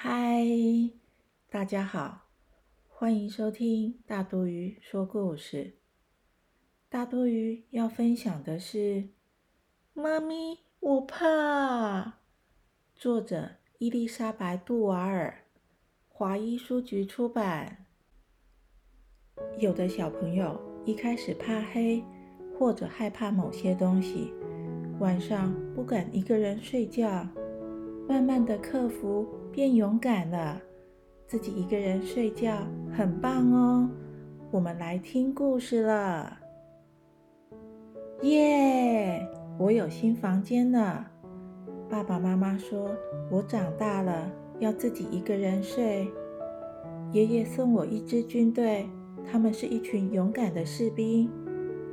嗨，大家好，欢迎收听大多鱼说故事。大多鱼要分享的是《妈咪，我怕》，作者伊丽莎白·杜瓦尔，华裔书局出版。有的小朋友一开始怕黑，或者害怕某些东西，晚上不敢一个人睡觉，慢慢的克服。变勇敢了，自己一个人睡觉很棒哦。我们来听故事了，耶！我有新房间了。爸爸妈妈说我长大了要自己一个人睡。爷爷送我一支军队，他们是一群勇敢的士兵。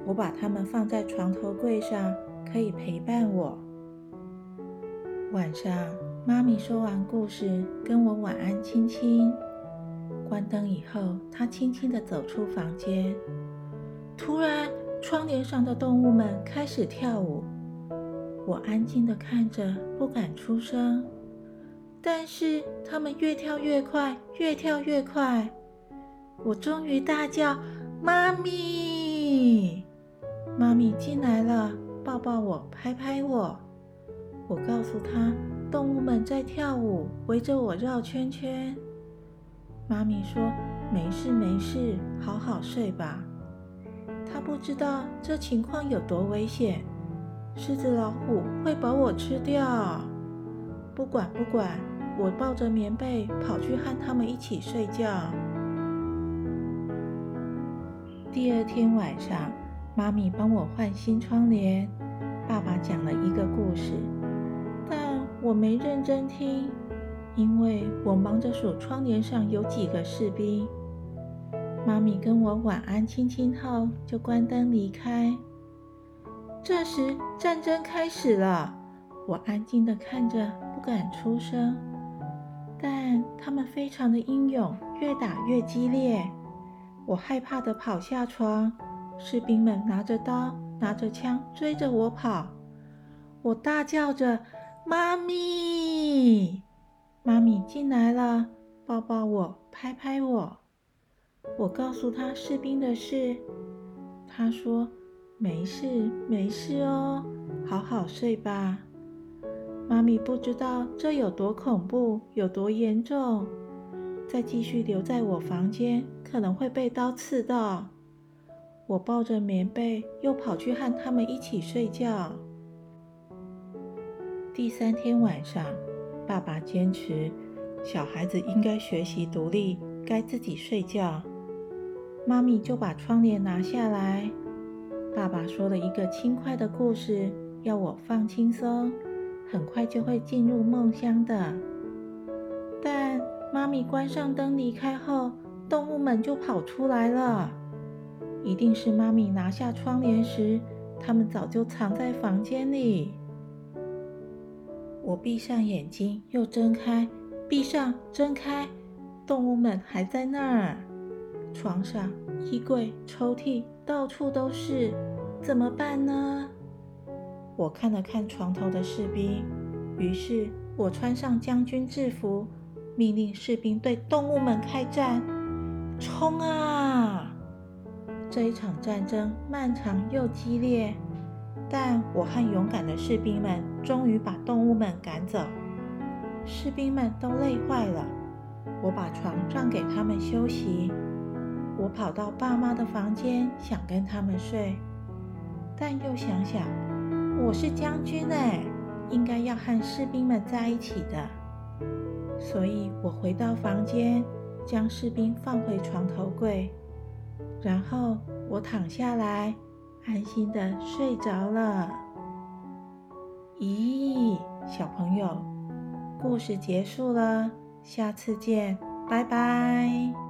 我把他们放在床头柜上，可以陪伴我。晚上。妈咪说完故事，跟我晚安亲亲。关灯以后，她轻轻地走出房间。突然，窗帘上的动物们开始跳舞。我安静地看着，不敢出声。但是它们越跳越快，越跳越快。我终于大叫：“妈咪！”妈咪进来了，抱抱我，拍拍我。我告诉她。动物们在跳舞，围着我绕圈圈。妈咪说：“没事没事，好好睡吧。”她不知道这情况有多危险，狮子、老虎会把我吃掉。不管不管，我抱着棉被跑去和他们一起睡觉。第二天晚上，妈咪帮我换新窗帘，爸爸讲了一个故事。我没认真听，因为我忙着数窗帘上有几个士兵。妈咪跟我晚安亲亲后，就关灯离开。这时战争开始了，我安静地看着，不敢出声。但他们非常的英勇，越打越激烈。我害怕地跑下床，士兵们拿着刀、拿着枪追着我跑。我大叫着。妈咪，妈咪进来了，抱抱我，拍拍我。我告诉他士兵的事，他说没事没事哦，好好睡吧。妈咪不知道这有多恐怖，有多严重，再继续留在我房间可能会被刀刺到。我抱着棉被，又跑去和他们一起睡觉。第三天晚上，爸爸坚持小孩子应该学习独立，该自己睡觉。妈咪就把窗帘拿下来。爸爸说了一个轻快的故事，要我放轻松，很快就会进入梦乡的。但妈咪关上灯离开后，动物们就跑出来了。一定是妈咪拿下窗帘时，它们早就藏在房间里。我闭上眼睛，又睁开，闭上，睁开，动物们还在那儿。床上、衣柜、抽屉，到处都是，怎么办呢？我看了看床头的士兵，于是我穿上将军制服，命令士兵对动物们开战。冲啊！这一场战争漫长又激烈。但我和勇敢的士兵们终于把动物们赶走，士兵们都累坏了。我把床让给他们休息。我跑到爸妈的房间，想跟他们睡，但又想想，我是将军哎，应该要和士兵们在一起的。所以我回到房间，将士兵放回床头柜，然后我躺下来。安心的睡着了。咦，小朋友，故事结束了，下次见，拜拜。